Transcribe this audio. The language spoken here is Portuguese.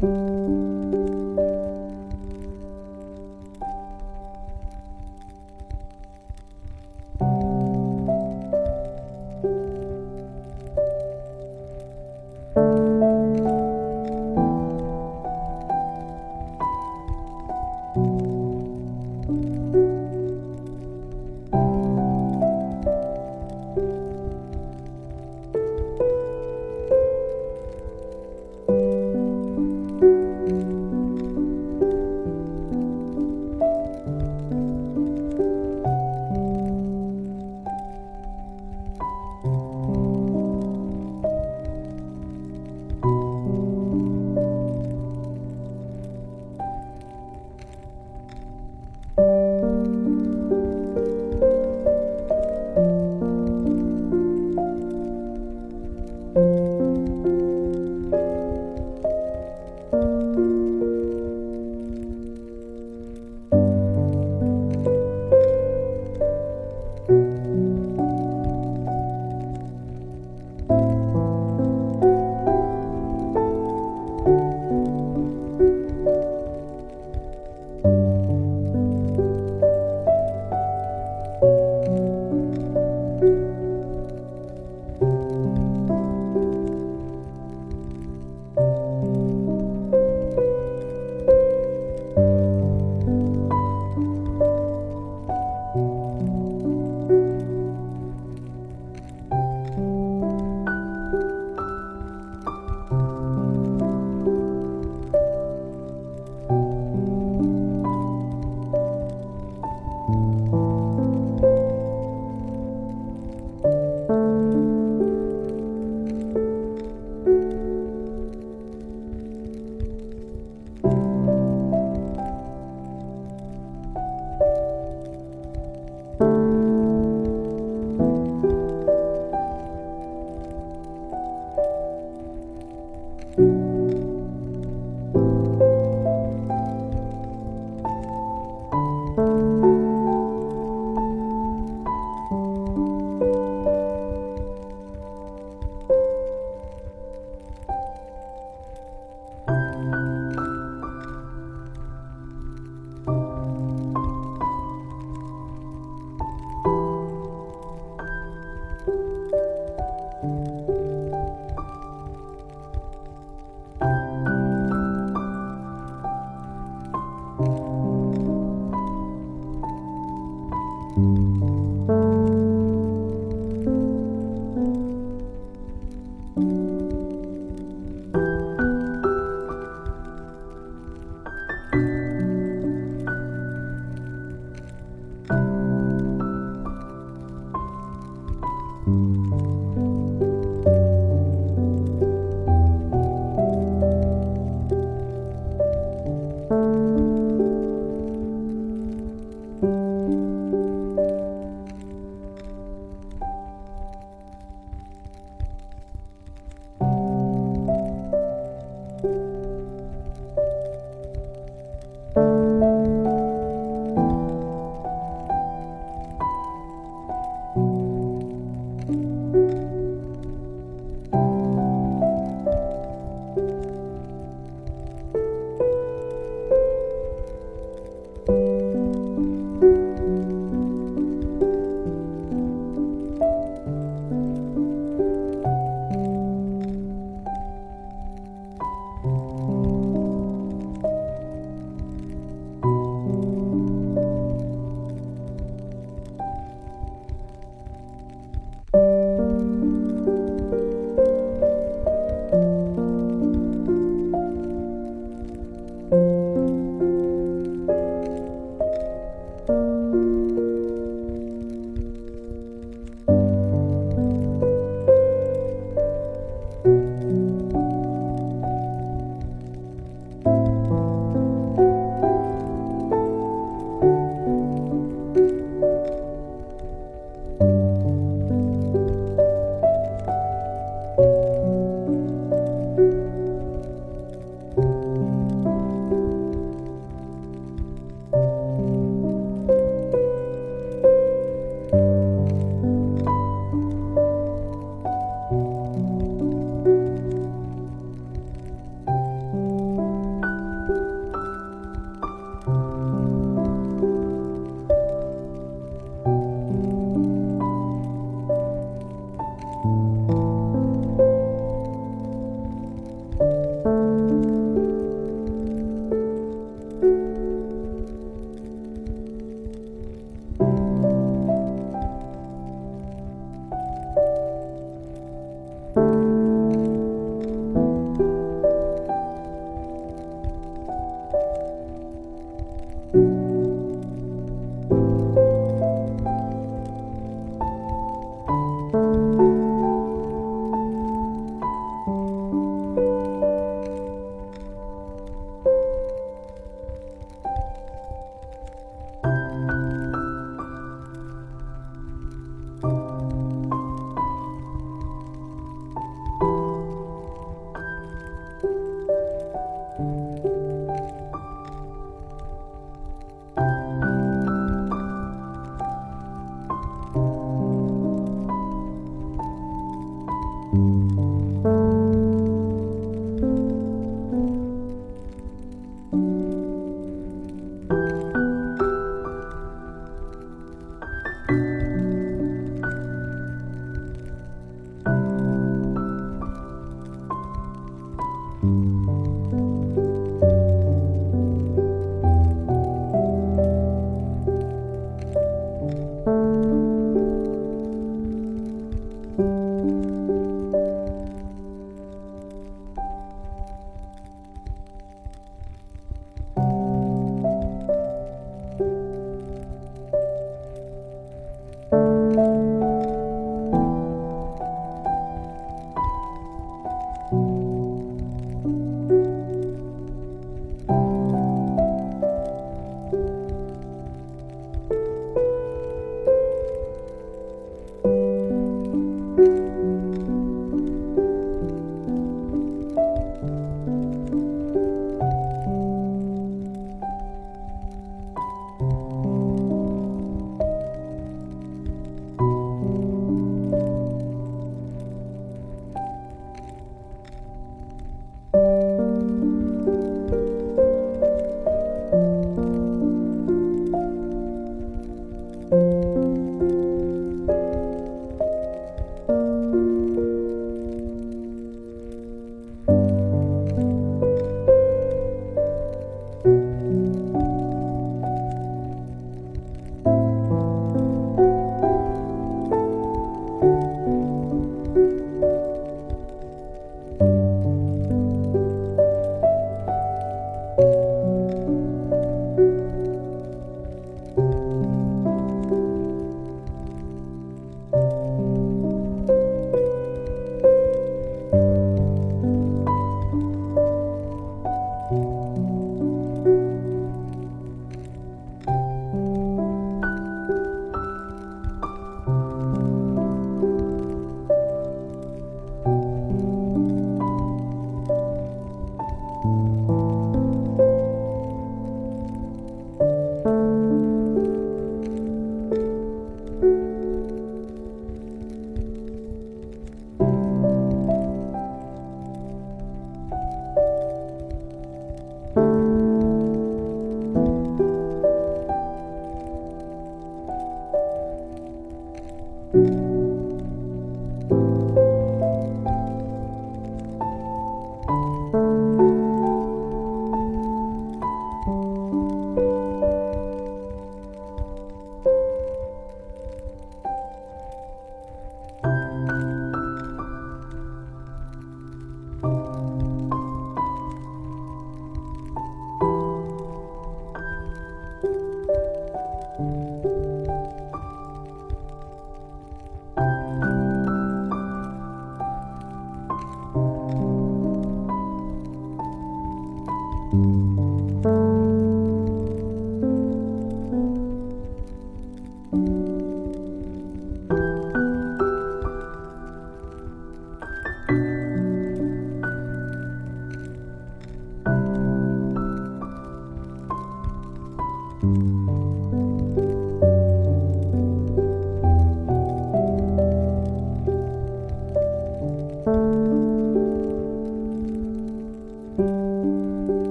Música